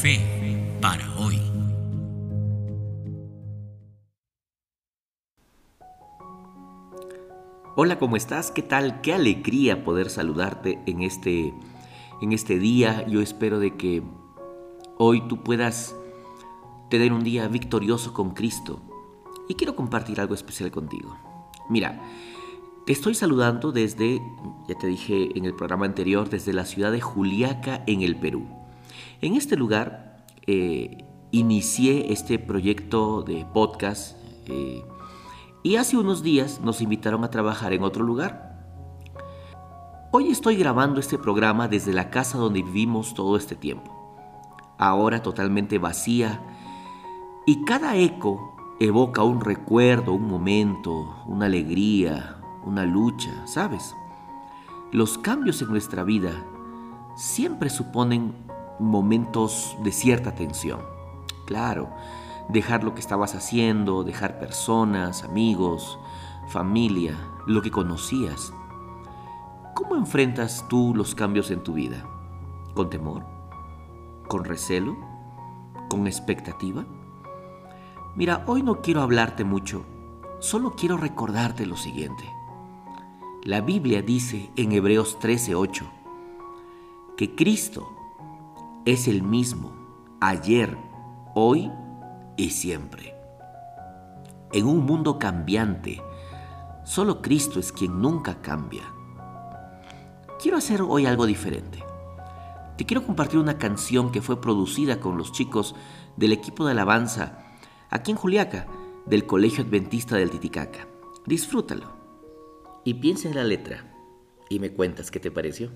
Fe para hoy. Hola, ¿cómo estás? ¿Qué tal? Qué alegría poder saludarte en este, en este día. Yo espero de que hoy tú puedas tener un día victorioso con Cristo. Y quiero compartir algo especial contigo. Mira, te estoy saludando desde, ya te dije en el programa anterior, desde la ciudad de Juliaca, en el Perú. En este lugar eh, inicié este proyecto de podcast eh, y hace unos días nos invitaron a trabajar en otro lugar. Hoy estoy grabando este programa desde la casa donde vivimos todo este tiempo, ahora totalmente vacía, y cada eco evoca un recuerdo, un momento, una alegría, una lucha, ¿sabes? Los cambios en nuestra vida siempre suponen momentos de cierta tensión. Claro, dejar lo que estabas haciendo, dejar personas, amigos, familia, lo que conocías. ¿Cómo enfrentas tú los cambios en tu vida? ¿Con temor? ¿Con recelo? ¿Con expectativa? Mira, hoy no quiero hablarte mucho, solo quiero recordarte lo siguiente. La Biblia dice en Hebreos 13:8 que Cristo es el mismo ayer, hoy y siempre. En un mundo cambiante, solo Cristo es quien nunca cambia. Quiero hacer hoy algo diferente. Te quiero compartir una canción que fue producida con los chicos del equipo de alabanza aquí en Juliaca, del Colegio Adventista del Titicaca. Disfrútalo y piensa en la letra y me cuentas qué te pareció.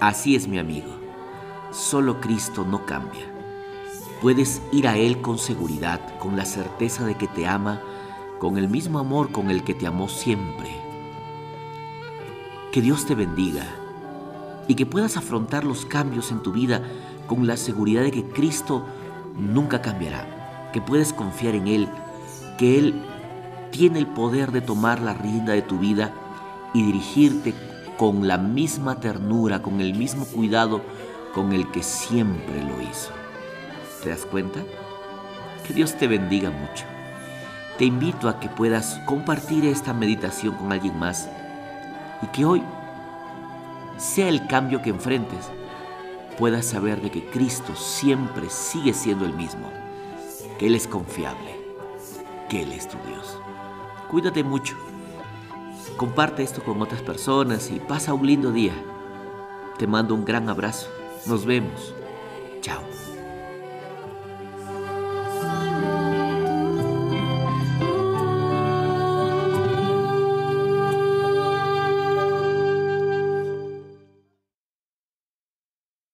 Así es mi amigo. Solo Cristo no cambia. Puedes ir a Él con seguridad, con la certeza de que te ama, con el mismo amor con el que te amó siempre. Que Dios te bendiga y que puedas afrontar los cambios en tu vida con la seguridad de que Cristo nunca cambiará, que puedes confiar en Él, que Él tiene el poder de tomar la rienda de tu vida y dirigirte con la misma ternura, con el mismo cuidado con el que siempre lo hizo. ¿Te das cuenta? Que Dios te bendiga mucho. Te invito a que puedas compartir esta meditación con alguien más y que hoy sea el cambio que enfrentes, puedas saber de que Cristo siempre sigue siendo el mismo, que Él es confiable, que Él es tu Dios. Cuídate mucho Comparte esto con otras personas y pasa un lindo día. Te mando un gran abrazo. Nos vemos. Chao.